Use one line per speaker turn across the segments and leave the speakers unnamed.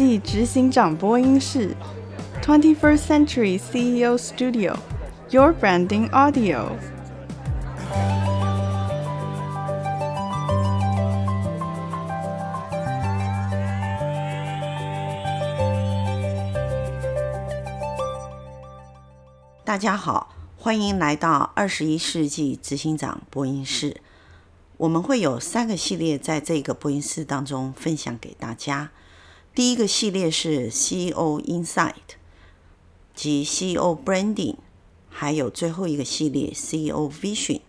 执行长播音室，Twenty First Century CEO Studio，Your Branding Audio。
大家好，欢迎来到二十一世纪执行长播音室。我们会有三个系列在这个播音室当中分享给大家。第一个系列是 CEO Insight 及 CEO Branding，还有最后一个系列 CEO Vision。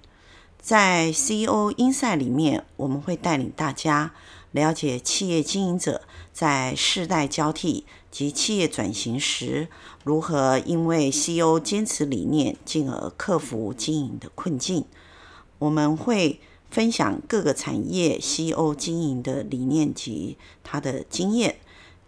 在 CEO Insight 里面，我们会带领大家了解企业经营者在世代交替及企业转型时，如何因为 CEO 坚持理念，进而克服经营的困境。我们会分享各个产业 CEO 经营的理念及他的经验。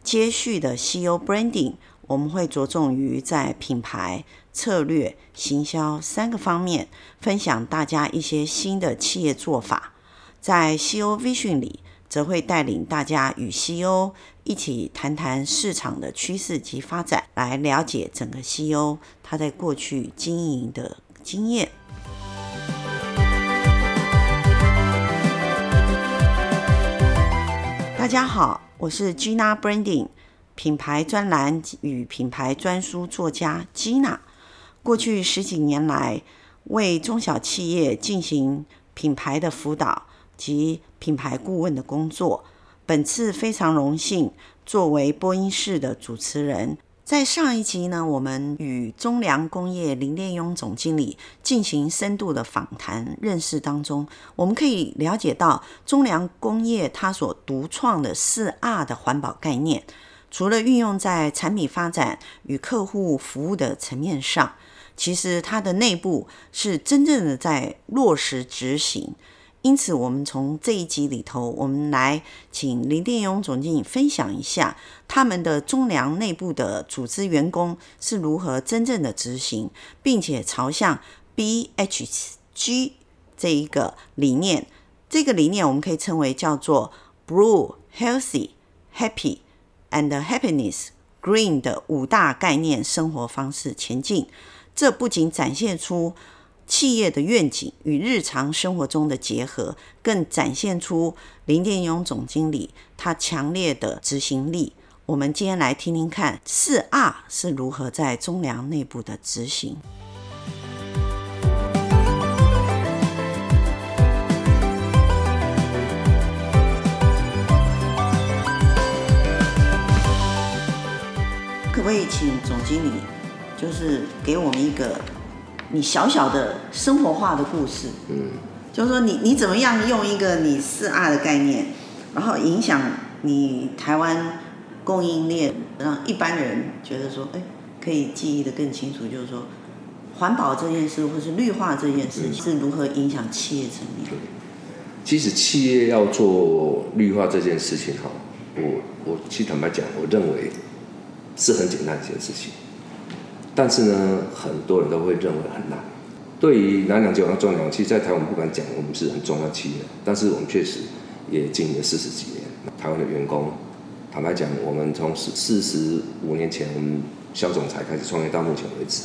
接续的 CEO Branding，我们会着重于在品牌、策略、行销三个方面，分享大家一些新的企业做法。在 CEO Vision 里，则会带领大家与 CEO 一起谈谈市场的趋势及发展，来了解整个 CEO 他在过去经营的经验。大家好，我是 Gina Branding 品牌专栏与品牌专书作家 Gina。过去十几年来，为中小企业进行品牌的辅导及品牌顾问的工作。本次非常荣幸作为播音室的主持人。在上一集呢，我们与中粮工业林练庸总经理进行深度的访谈认识当中，我们可以了解到中粮工业它所独创的四 R 的环保概念，除了运用在产品发展与客户服务的层面上，其实它的内部是真正的在落实执行。因此，我们从这一集里头，我们来请林练庸总经理分享一下他们的中粮内部的组织员工是如何真正的执行，并且朝向 BHG 这一个理念，这个理念我们可以称为叫做 Blue Healthy Happy and Happiness Green 的五大概念生活方式前进。这不仅展现出企业的愿景与日常生活中的结合，更展现出林建勇总经理他强烈的执行力。我们今天来听听看四 R 是如何在中粮内部的执行。可不可以请总经理，就是给我们一个？你小小的生活化的故事，嗯，就是说你你怎么样用一个你四 R 的概念，然后影响你台湾供应链，让一般人觉得说，哎，可以记忆的更清楚，就是说环保这件事或是绿化这件事是如何影响企业层面。
其实企业要做绿化这件事情，哈，我我其实坦白讲，我认为是很简单的一件事情。但是呢，很多人都会认为很难。对于南粮集团中粮，其实，在台湾不敢讲我们是很重要企业，但是我们确实也经营了四十几年。台湾的员工，坦白讲，我们从四四十五年前我们萧总裁开始创业到目前为止，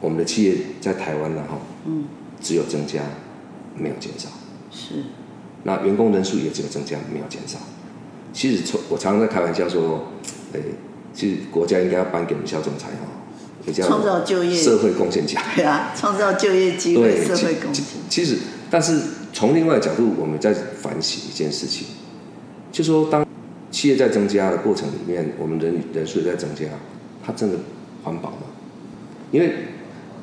我们的企业在台湾呢，哈，嗯，只有增加，没有减少。
是。
那员工人数也只有增加，没有减少。其实从我常常在开玩笑说，诶。其实国家应该要颁给我们萧总裁哦，比较创造就业、社会贡献奖。
对啊，创造就业机会、社会贡献。
其实，但是从另外的角度，我们在反省一件事情，就说当企业在增加的过程里面，我们人人数也在增加，它真的环保吗？因为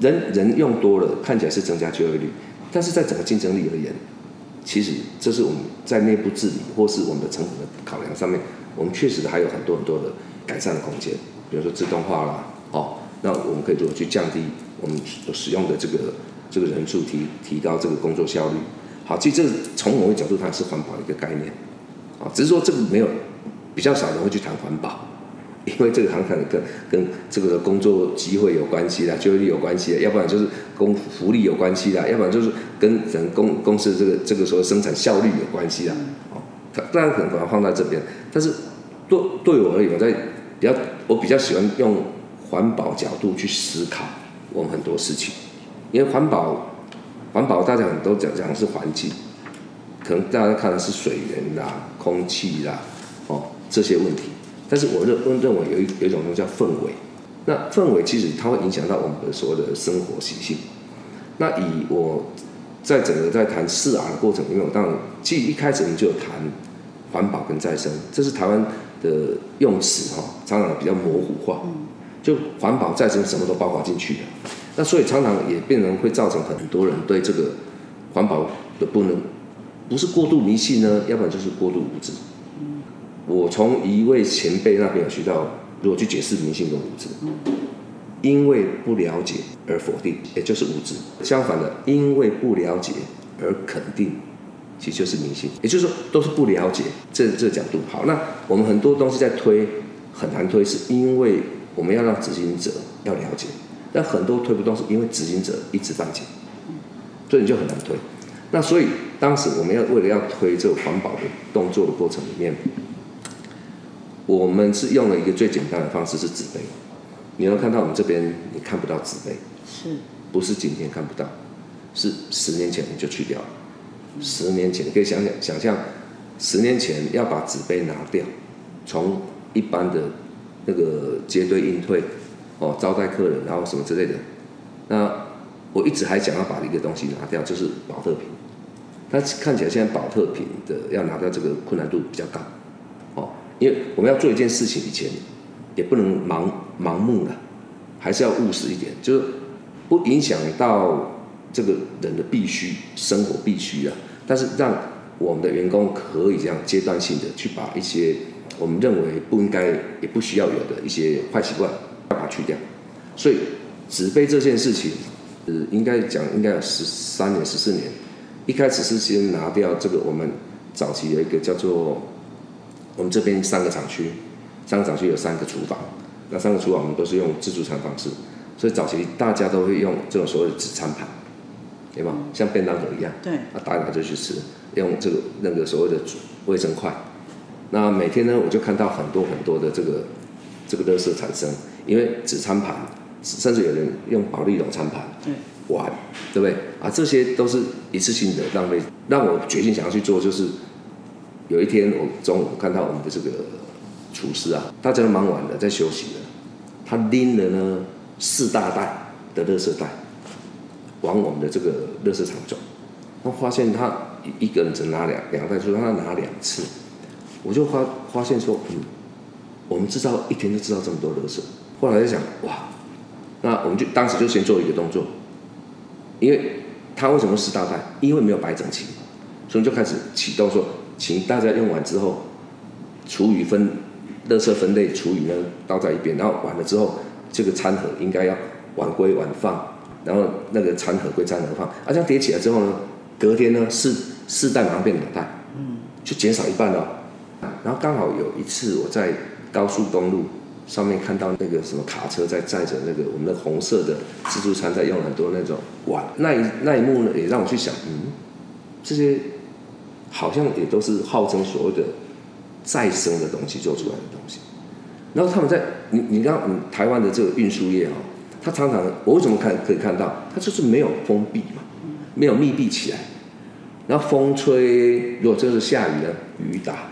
人人用多了，看起来是增加就业率，但是在整个竞争力而言，其实这是我们在内部治理或是我们的成本的考量上面，我们确实还有很多很多的。改善的空间，比如说自动化啦，哦，那我们可以如何去降低我们所使用的这个这个人数，提提高这个工作效率。好，其实这从某个角度它是环保的一个概念，啊，只是说这个没有比较少人会去谈环保，因为这个很可能跟跟这个工作机会有关系啦，就业率有关系啦，要不然就是工福利有关系啦，要不然就是跟人公公司这个这个所谓生产效率有关系啦，哦，它当然可能把它放在这边，但是。对对我而言，我在比较我比较喜欢用环保角度去思考我们很多事情，因为环保环保大家很多讲讲是环境，可能大家看的是水源啦、空气啦，哦这些问题，但是我认我认为有一有一种东西叫氛围，那氛围其实它会影响到我们的所有的生活习性。那以我在整个在谈四 R 的过程里面，我当然其实一开始我们就有谈环保跟再生，这是台湾的用词哈，常常比较模糊化，就环保再生什么都包括进去的。那所以常常也变成会造成很多人对这个环保的不能，不是过度迷信呢，要不然就是过度无知。我从一位前辈那边有学到，如果去解释迷信跟无知，因为不了解而否定，也就是无知；相反的，因为不了解而肯定，其实就是迷信。也就是说，都是不了解这这个角度。好，那我们很多东西在推很难推，是因为我们要让执行者要了解，但很多推不动，是因为执行者一知半解，所以你就很难推。那所以当时我们要为了要推这个环保的动作的过程里面。我们是用了一个最简单的方式，是纸杯。你能看到我们这边，你看不到纸杯，
是，
不是今天看不到，是十年前你就去掉了。十年前，可以想想想象，十年前要把纸杯拿掉，从一般的那个街对应退，哦，招待客人，然后什么之类的。那我一直还想要把一个东西拿掉，就是保特瓶。它看起来现在保特瓶的要拿掉这个困难度比较高。因为我们要做一件事情以前，也不能盲盲目了，还是要务实一点，就是不影响到这个人的必须生活必须啊。但是让我们的员工可以这样阶段性的去把一些我们认为不应该也不需要有的一些坏习惯把它去掉。所以纸杯这件事情，呃，应该讲应该有十三年十四年，一开始是先拿掉这个我们早期有一个叫做。我们这边三个厂区，三个厂区有三个厨房，那三个厨房我们都是用自助餐方式，所以早期大家都会用这种所谓的纸餐盘，对吧？像便当盒一样，
对，
啊打一打就去吃，用这个那个所谓的卫生筷。那每天呢，我就看到很多很多的这个这个垃圾产生，因为纸餐盘，甚至有人用保丽龙餐盘，对，碗，对不对？啊，这些都是一次性的浪费，让我决心想要去做，就是。有一天，我中午看到我们的这个厨师啊，大家都忙完了，在休息了。他拎了呢四大袋的垃圾袋，往我们的这个垃圾场走。我发现他一个人只拿两两袋，就让他拿两次。我就发发现说，嗯，我们制造一天就制造这么多垃圾。后来在想，哇，那我们就当时就先做一个动作，因为他为什么四大袋？因为没有摆整齐，所以就开始启动说。请大家用完之后，厨余分，垃圾分类，厨余呢倒在一边，然后完了之后，这个餐盒应该要碗归碗放，然后那个餐盒归餐盒放，啊，这样叠起来之后呢，隔天呢四四袋马上变两袋，嗯，就减少一半了。然后刚好有一次我在高速公路上面看到那个什么卡车在载着那个我们的红色的自助餐，在用很多那种碗，那一那一幕呢也让我去想，嗯，这些。好像也都是号称所谓的再生的东西做出来的东西，然后他们在你你让你台湾的这个运输业哦，它常常我为什么看可以看到，它就是没有封闭嘛，没有密闭起来，然后风吹，如果这是下雨呢，雨打，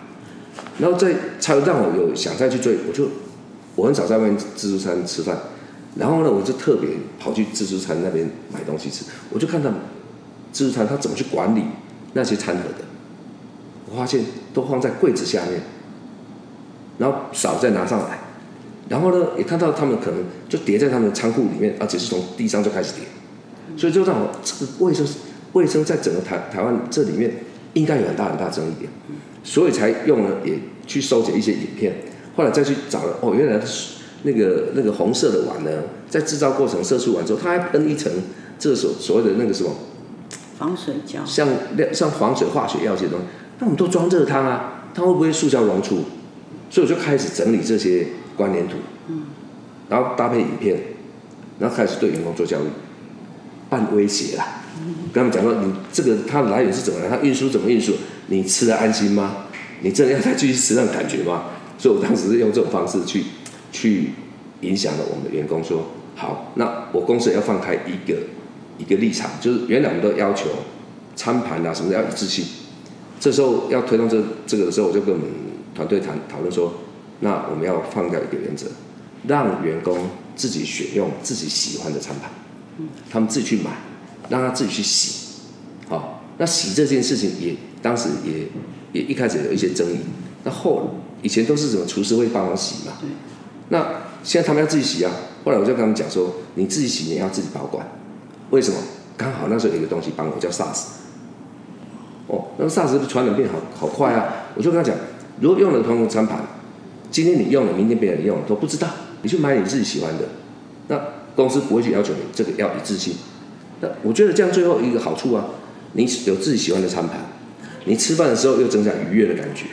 然后再才让我有想再去追，我就我很少在外面自助餐吃饭，然后呢，我就特别跑去自助餐那边买东西吃，我就看到自助餐他怎么去管理那些餐盒的。我发现都放在柜子下面，然后少再拿上来，然后呢，也看到他们可能就叠在他们的仓库里面，而且是从地上就开始叠，所以就让我这个卫生卫生在整个台台湾这里面应该有很大很大争议点，所以才用了也去收集一些影片，后来再去找了哦，原来那个那个红色的碗呢，在制造过程射出完之后，它还喷一层这所所谓的那个什么
防水胶，
像像防水化学药这些东西。那我们都装热汤啊，它会不会塑胶溶出？所以我就开始整理这些关联图，嗯，然后搭配影片，然后开始对员工做教育，半威胁啦，跟他们讲说，你这个它的来源是怎么来，它运输怎么运输，你吃得安心吗？你真的要再继续吃那种感觉吗？所以我当时是用这种方式去去影响了我们的员工说，好，那我公司也要放开一个一个立场，就是原来我们都要求餐盘啊什么的要一致性，这时候要推动这这个的时候，我就跟我们团队谈讨论说，那我们要放掉一个原则，让员工自己选用自己喜欢的餐盘，他们自己去买，让他自己去洗，好，那洗这件事情也当时也也一开始有一些争议，那后以前都是什么厨师会帮忙洗嘛，那现在他们要自己洗啊。后来我就跟他们讲说，你自己洗你要自己保管，为什么？刚好那时候有一个东西帮我叫 SARS，哦，那个 SARS 传染病好好快啊！我就跟他讲，如果用了同样的餐盘，今天你用了，明天别人用了都不知道，你去买你自己喜欢的，那公司不会去要求你这个要一致性。那我觉得这样最后一个好处啊，你有自己喜欢的餐盘，你吃饭的时候又增加愉悦的感觉。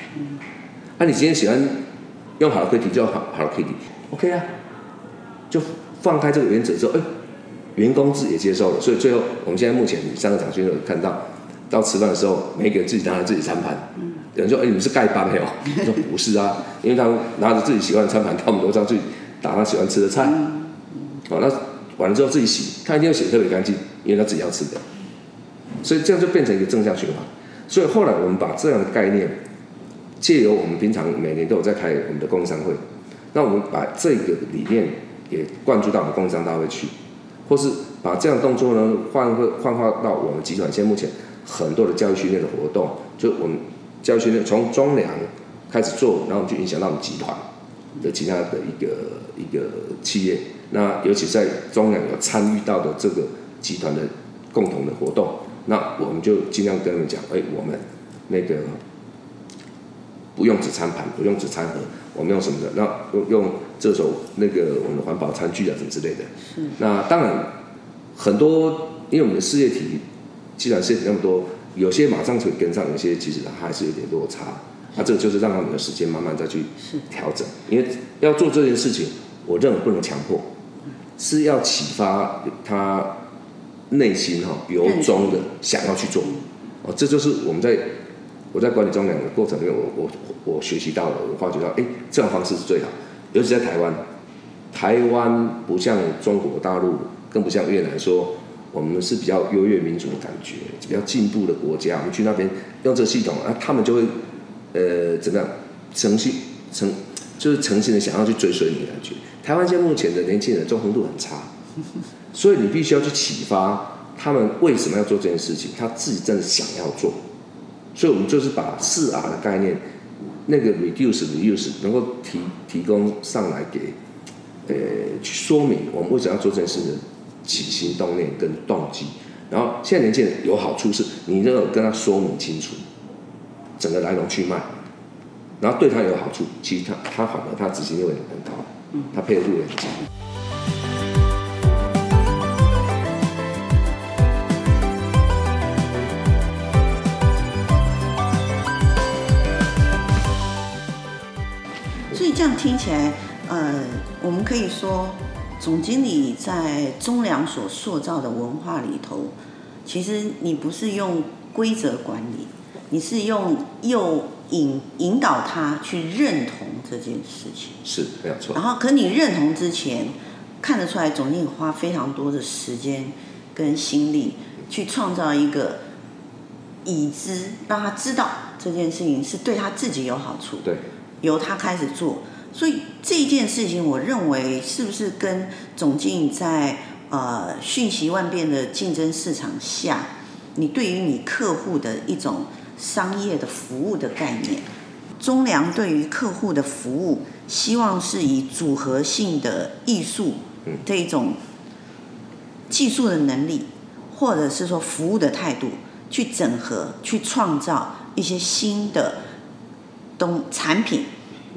那、啊、你今天喜欢用 Hello Kitty 就好 Hello Kitty，OK 啊。就放开这个原则之后，哎，员工自己也接受了，所以最后我们现在目前三个厂区都有看到，到吃饭的时候，每个人自己拿着自己餐盘。有人说，哎，你们是丐帮没有？我说不是啊，因为他们拿着自己喜欢的餐盘，他们楼上去打他喜欢吃的菜。好，那完了之后自己洗，他一定要洗得特别干净，因为他自己要吃的。所以这样就变成一个正向循环。所以后来我们把这样的概念，借由我们平常每年都有在开我们的供应商会，那我们把这个理念。也灌注到我们供应商大会去，或是把这样的动作呢，换个幻化到我们集团现在目前很多的教育训练的活动，就我们教训从中粮开始做，然后就影响到我们集团的其他的一个一个企业。那尤其在中粮有参与到的这个集团的共同的活动，那我们就尽量跟他们讲，哎，我们那个不用纸餐盘，不用纸餐盒。我们用什么的？那用用这种那个我们的环保餐具啊什么之类的。是。那当然很多，因为我们的事业体，既然事业体那么多，有些马上可以跟上，有些其实还是有点落差。那这个就是让他们的时间慢慢再去调整。因为要做这件事情，我认为不能强迫，是要启发他内心哈由衷的想要去做。哦，这就是我们在。我在管理中两个过程里面，我我我学习到了，我发觉到，哎，这种方式是最好。尤其在台湾，台湾不像中国大陆，更不像越南说，说我们是比较优越民主的感觉，比较进步的国家。我们去那边用这个系统，啊，他们就会，呃，怎么样，诚心诚就是诚心的想要去追随你的感觉。台湾现在目前的年轻人忠诚度很差，所以你必须要去启发他们为什么要做这件事情，他自己真的想要做。所以，我们就是把四 R 的概念，那个 reduce、reuse 能够提提供上来给，呃，去说明我们为什么要做这件事的起心动念跟动机。然后，现在年轻人有好处是，你能够跟他说明清楚整个来龙去脉，然后对他有好处，其实他他反而他执行力会很高，他配合度也很强。
这样听起来，呃，我们可以说，总经理在中粮所塑造的文化里头，其实你不是用规则管理，你是用诱引引导他去认同这件事情。
是，没有错。
然后，可你认同之前，看得出来，总经理花非常多的时间跟心力去创造一个已知，让他知道这件事情是对他自己有好处。
对。
由他开始做，所以这件事情，我认为是不是跟总经理在呃瞬息万变的竞争市场下，你对于你客户的一种商业的服务的概念，中粮对于客户的服务，希望是以组合性的艺术这一种技术的能力，或者是说服务的态度，去整合，去创造一些新的。东产品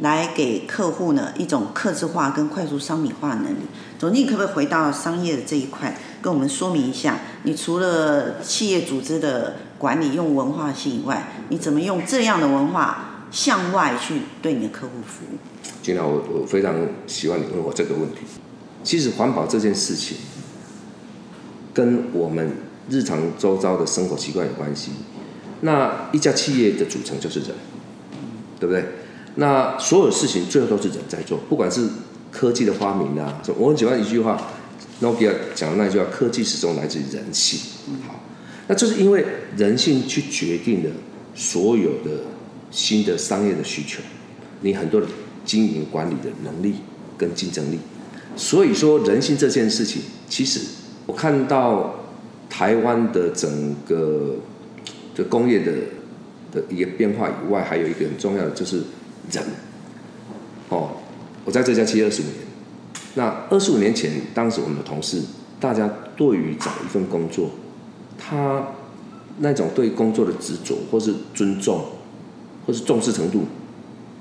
来给客户呢一种客制化跟快速商品化的能力。总经理可不可以回到商业的这一块，跟我们说明一下？你除了企业组织的管理用文化性以外，你怎么用这样的文化向外去对你的客户服务？
金老，我我非常喜欢你问我这个问题。其实环保这件事情跟我们日常周遭的生活习惯有关系。那一家企业的组成就是人。对不对？那所有事情最后都是人在做，不管是科技的发明啊，我很喜欢一句话，Nokia 讲的那句话：科技始终来自于人性。好，那就是因为人性去决定了所有的新的商业的需求，你很多的经营管理的能力跟竞争力。所以说，人性这件事情，其实我看到台湾的整个的工业的的一个变化以外，还有一个很重要的就是。人，哦，我在这家企业二十五年。那二十五年前，当时我们的同事，大家对于找一份工作，他那种对工作的执着，或是尊重，或是重视程度，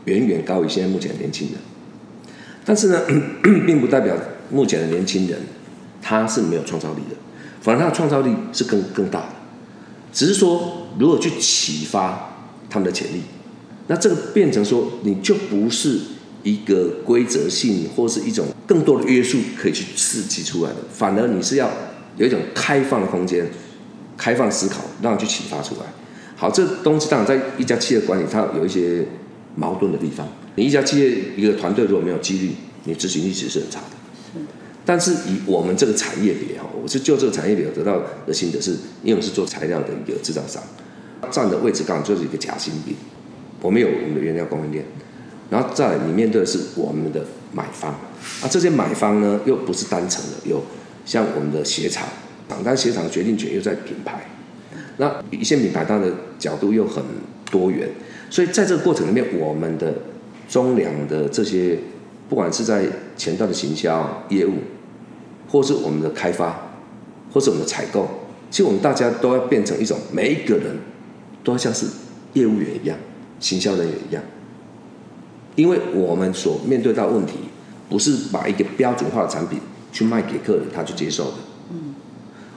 远远高于现在目前的年轻人。但是呢，并不代表目前的年轻人他是没有创造力的，反而他的创造力是更更大的。只是说，如何去启发他们的潜力。那这个变成说，你就不是一个规则性或是一种更多的约束可以去刺激出来的，反而你是要有一种开放的空间、开放思考，让它去启发出来。好，这东西当然在一家企业管理，它有一些矛盾的地方。你一家企业一个团队如果没有纪律，你执行力其实是很差的。是。但是以我们这个产业别哈，我是就这个产业别得到的心得是，因为我是做材料的一个制造商，站的位置刚好就是一个夹心饼。我们有我们的原料供应链，然后再来你面对的是我们的买方，啊，这些买方呢又不是单层的，有像我们的鞋厂，但鞋厂的决定权又在品牌，那一线品牌它的角度又很多元，所以在这个过程里面，我们的中粮的这些，不管是在前端的行销业务，或是我们的开发，或是我们的采购，其实我们大家都要变成一种，每一个人都要像是业务员一样。行销人也一样，因为我们所面对到问题，不是把一个标准化的产品去卖给客人，他去接受的，嗯，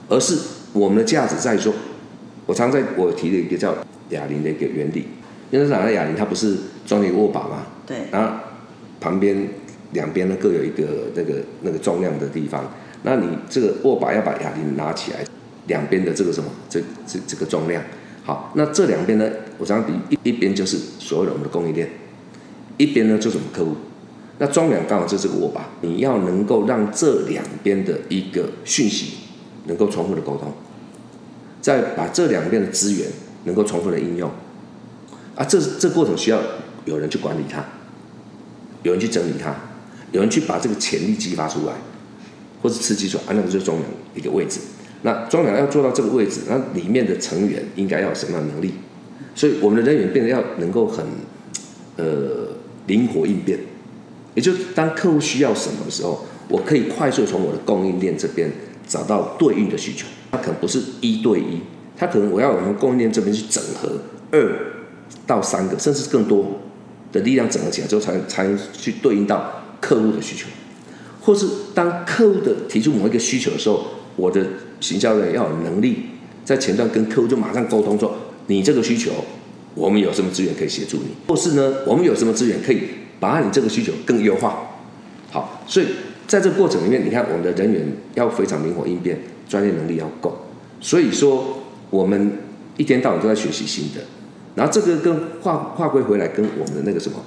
而是我们的价值在于说，我常在我提的一个叫哑铃的一个原理，因为哪个哑铃它不是装一个握把嘛，对，然后旁边两边呢各有一个那个那个重量的地方，那你这个握把要把哑铃拿起来，两边的这个什么这这这个重量。好，那这两边呢？我常常比一一边就是所有的我们的供应链，一边呢就是我们客户。那中粮刚好就是这个握把，你要能够让这两边的一个讯息能够重复的沟通，再把这两边的资源能够重复的应用。啊，这这过程需要有人去管理它，有人去整理它，有人去把这个潜力激发出来，或者刺激出来，啊，那个就是中粮一个位置。那中粮要做到这个位置，那里面的成员应该要什么样能力？所以我们的人员变得要能够很呃灵活应变，也就当客户需要什么的时候，我可以快速从我的供应链这边找到对应的需求。它可能不是一对一，它可能我要我们供应链这边去整合二到三个甚至更多的力量整合起来之后，才才能去对应到客户的需求，或是当客户的提出某一个需求的时候，我的行销人要有能力在前端跟客户就马上沟通说，你这个需求，我们有什么资源可以协助你，或是呢，我们有什么资源可以把你这个需求更优化。好，所以在这个过程里面，你看我们的人员要非常灵活应变，专业能力要够。所以说，我们一天到晚都在学习新的。然后这个跟划划归回来跟我们的那个什么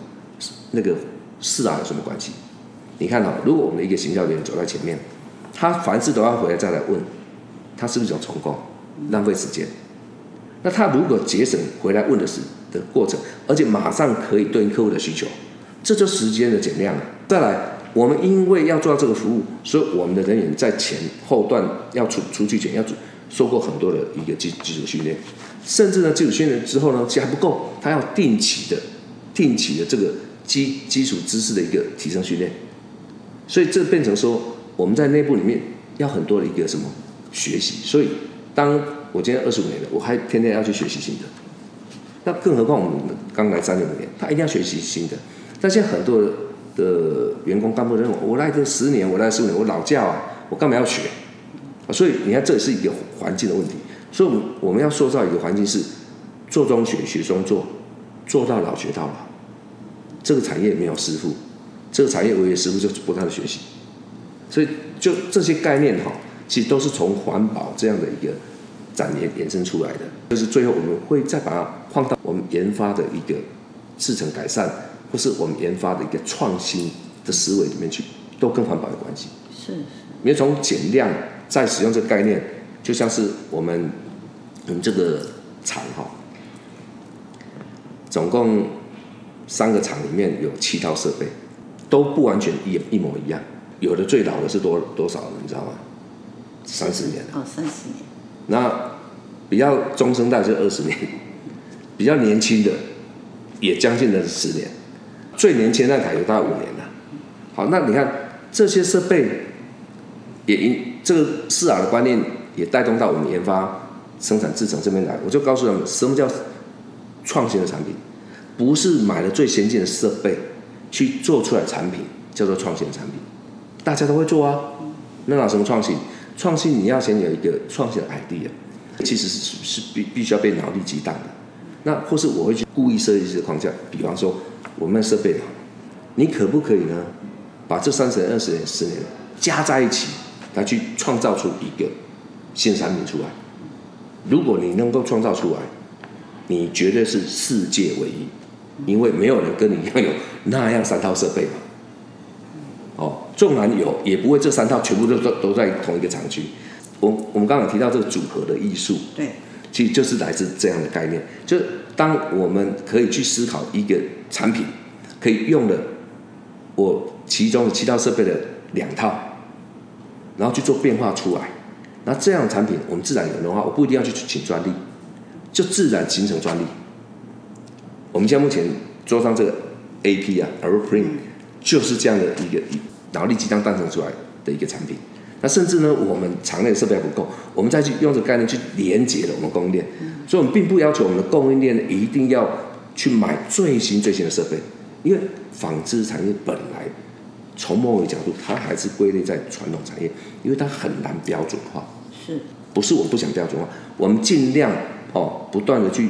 那个事啊有什么关系？你看哈，如果我们的一个行销员走在前面。他凡事都要回来再来问，他是不是一种重工，浪费时间？那他如果节省回来问的是的过程，而且马上可以对应客户的需求，这就时间的减量了。再来，我们因为要做到这个服务，所以我们的人员在前后段要出出去前要受过很多的一个基基础训练，甚至呢基础训练之后呢，其实还不够，他要定期的、定期的这个基基础知识的一个提升训练，所以这变成说。我们在内部里面要很多的一个什么学习，所以当我今天二十五年了，我还天天要去学习新的。那更何况我们刚来三年五年，他一定要学习新的。但现在很多的员工干部认为，我来这十年，我来十五年，我老教啊，我干嘛要学？所以你看，这也是一个环境的问题。所以我们要塑造一个环境是做中学，学中做，做到老学到老。这个产业没有师傅，这个产业唯一师傅就不断的学习。所以，就这些概念哈，其实都是从环保这样的一个展延延伸出来的。就是最后我们会再把它放到我们研发的一个制程改善，或是我们研发的一个创新的思维里面去，都跟环保有关系。
是是。
因为从减量再使用这个概念，就像是我们我们这个厂哈，总共三个厂里面有七套设备，都不完全一一模一样。有的最老的是多多少，你知道吗？三十年。
哦，三十年。
那比较中生代是二十年，比较年轻的也将近了十年，最年轻那台有大概五年了。好，那你看这些设备也因这个四 R 的观念也带动到我们研发、生产、制程这边来。我就告诉他们，什么叫创新的产品？不是买了最先进的设备去做出来产品叫做创新的产品，大家都会做啊。那哪什么创新？创新你要先有一个创新的 idea，其实是是必必须要被脑力激荡的。那或是我会去故意设计一些框架，比方说我们的设备好，你可不可以呢？把这三十年、二十年、十年加在一起，来去创造出一个新产品出来。如果你能够创造出来，你绝对是世界唯一，因为没有人跟你一样有那样三套设备嘛。哦，纵然有，也不会这三套全部都都都在同一个厂区。我我们刚刚提到这个组合的艺术，
对，
其实就是来自这样的概念。就是当我们可以去思考一个产品，可以用的我其中的七套设备的两套，然后去做变化出来，那这样的产品我们自然有的话，我不一定要去请专利，就自然形成专利。我们现在目前桌上这个 AP 啊，Aeroprint。就是这样的一个脑力激荡诞生出来的一个产品。那甚至呢，我们厂内的设备还不够，我们再去用这个概念去连接了我们供应链。所以，我们并不要求我们的供应链一定要去买最新最新的设备，因为纺织产业本来从某个角度，它还是归类在传统产业，因为它很难标准化。
是，
不是我不想标准化，我们尽量哦，不断的去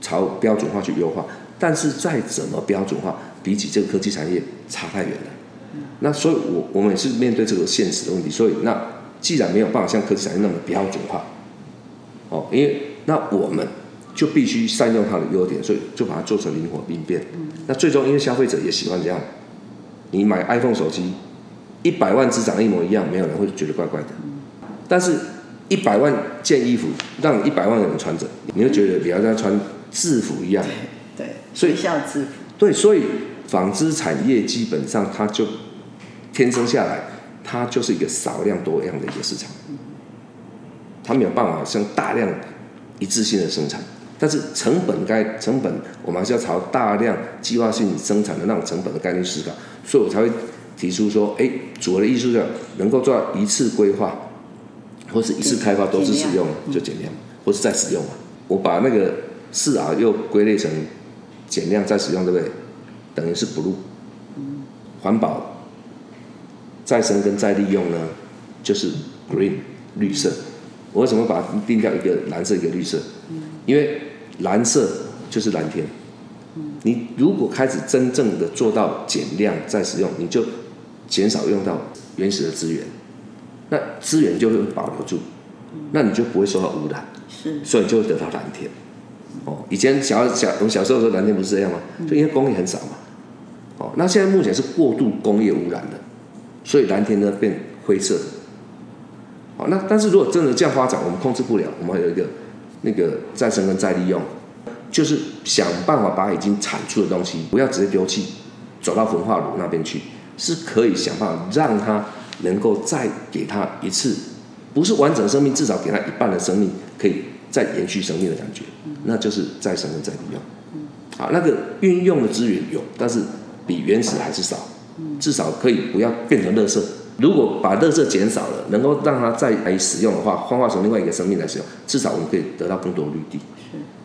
朝标准化去优化。但是再怎么标准化，比起这个科技产业差太远了。那所以我，我我们也是面对这个现实的问题。所以，那既然没有办法像科技产业那么标准化，哦，因为那我们就必须善用它的优点，所以就把它做成灵活应变。那最终，因为消费者也喜欢这样，你买 iPhone 手机，一百万只长得一模一样，没有人会觉得怪怪的。但是，一百万件衣服让一百万个人穿着，你会觉得比较像穿制服一样。
对，
所以
学校制服。
对，所以纺织产业基本上它就天生下来，它就是一个少量多样的一个市场。它没有办法像大量一致性的生产，但是成本该成本，我们还是要朝大量计划性生产的那种成本的概念思考。所以我才会提出说，哎，组合的艺术上能够做到一次规划，或是一次开发多次使用就减量，或是再使用嘛。我把那个四 R 又归类成。减量再使用，对不对？等于是 blue，环保、再生跟再利用呢，就是 green 绿色。我为什么把它定掉一个蓝色一个绿色？因为蓝色就是蓝天。你如果开始真正的做到减量再使用，你就减少用到原始的资源，那资源就会保留住，那你就不会受到污染，
是，
所以就会得到蓝天。哦，以前小小我们小时候的时候蓝天不是这样吗？就因为工业很少嘛。哦，那现在目前是过度工业污染的，所以蓝天呢变灰色的。好，那但是如果真的这样发展，我们控制不了，我们还有一个那个再生跟再利用，就是想办法把已经产出的东西不要直接丢弃，走到焚化炉那边去，是可以想办法让它能够再给它一次，不是完整生命，至少给它一半的生命可以。再延续生命的感觉，那就是再生跟再利用。好，那个运用的资源有，但是比原始还是少，至少可以不要变成垃圾。如果把垃圾减少了，能够让它再来使用的话，幻化成另外一个生命来使用，至少我们可以得到更多绿地。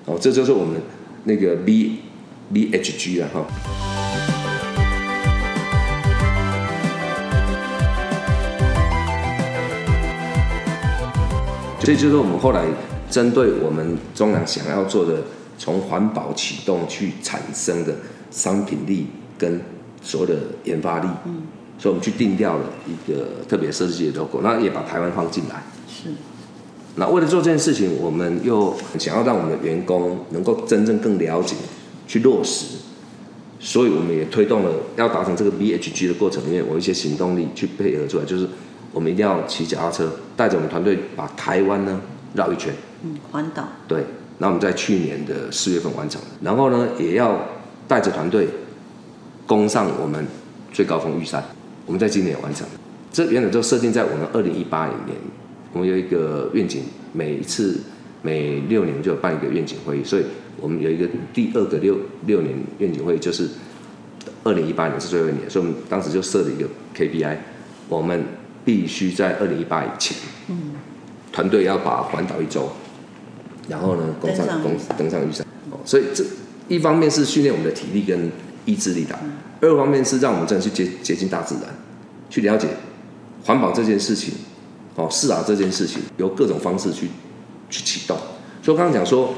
哦，这就是我们那个 V V H G 了哈。这就是我们后来。针对我们中粮想要做的，从环保启动去产生的商品力跟所有的研发力，嗯，所以我们去定调了一个特别设计的 logo，那也把台湾放进来。是。那为了做这件事情，我们又想要让我们的员工能够真正更了解，去落实，所以我们也推动了要达成这个 BHG 的过程里面，我一些行动力去配合出来，就是我们一定要骑脚踏车，带着我们团队把台湾呢绕一圈，
嗯，环岛。
对，那我们在去年的四月份完成，然后呢，也要带着团队攻上我们最高峰玉山，我们在今年也完成。这原本就设定在我们二零一八年，我们有一个愿景，每一次每六年就有办一个愿景会议，所以。我们有一个第二个六六年愿景会议，就是二零一八年是最后一年，所以我们当时就设了一个 KPI，我们必须在二零一八以前，嗯，团队要把环岛一周，然后呢，登上攻登上玉山，哦，所以这一方面是训练我们的体力跟意志力的，二方面是让我们真的去接接近大自然，去了解环保这件事情，哦，是啊，这件事情由各种方式去去启动，所以刚刚讲说。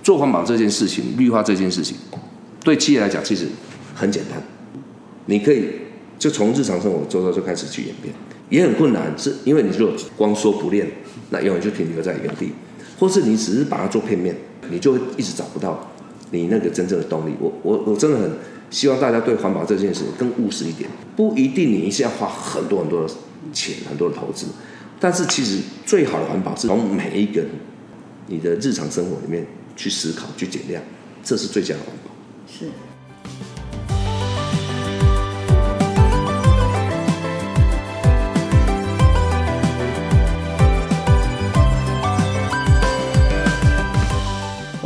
做环保这件事情，绿化这件事情，对企业来讲其实很简单。你可以就从日常生活周遭就开始去演变，也很困难，是因为你如果光说不练，那永远就停留在原地，或是你只是把它做片面，你就一直找不到你那个真正的动力。我我我真的很希望大家对环保这件事更务实一点，不一定你一下花很多很多的钱，很多的投资，但是其实最好的环保是从每一个你的日常生活里面。去思考，去减量，这是最佳的环保。
是。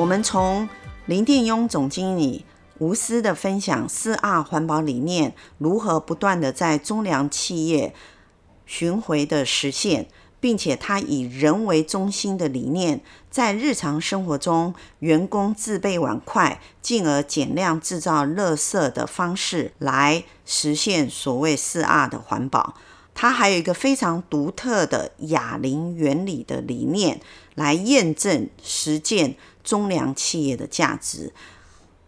我们从林殿庸总经理无私的分享四 R 环保理念如何不断的在中粮企业巡回的实现。并且他以人为中心的理念，在日常生活中，员工自备碗筷，进而减量制造垃圾的方式来实现所谓四 R 的环保。它还有一个非常独特的哑铃原理的理念，来验证实践中粮企业的价值。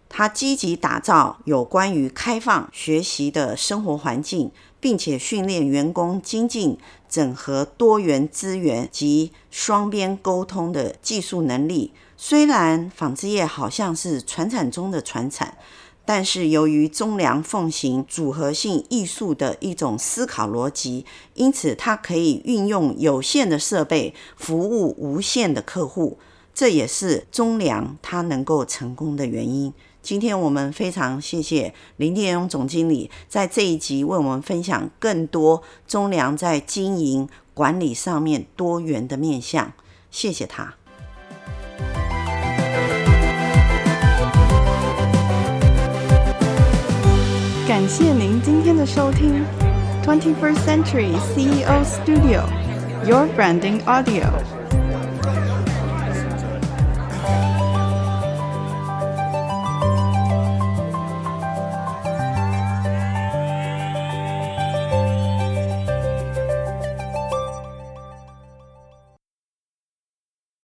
它积极打造有关于开放学习的生活环境。并且训练员工精进整合多元资源及双边沟通的技术能力。虽然纺织业好像是传产中的传产，但是由于中粮奉行组合性艺术的一种思考逻辑，因此它可以运用有限的设备服务无限的客户。这也是中粮它能够成功的原因。今天我们非常谢谢林殿庸总经理在这一集为我们分享更多中粮在经营管理上面多元的面向，谢谢他。
感谢您今天的收听，Twenty First Century CEO Studio，Your Branding Audio。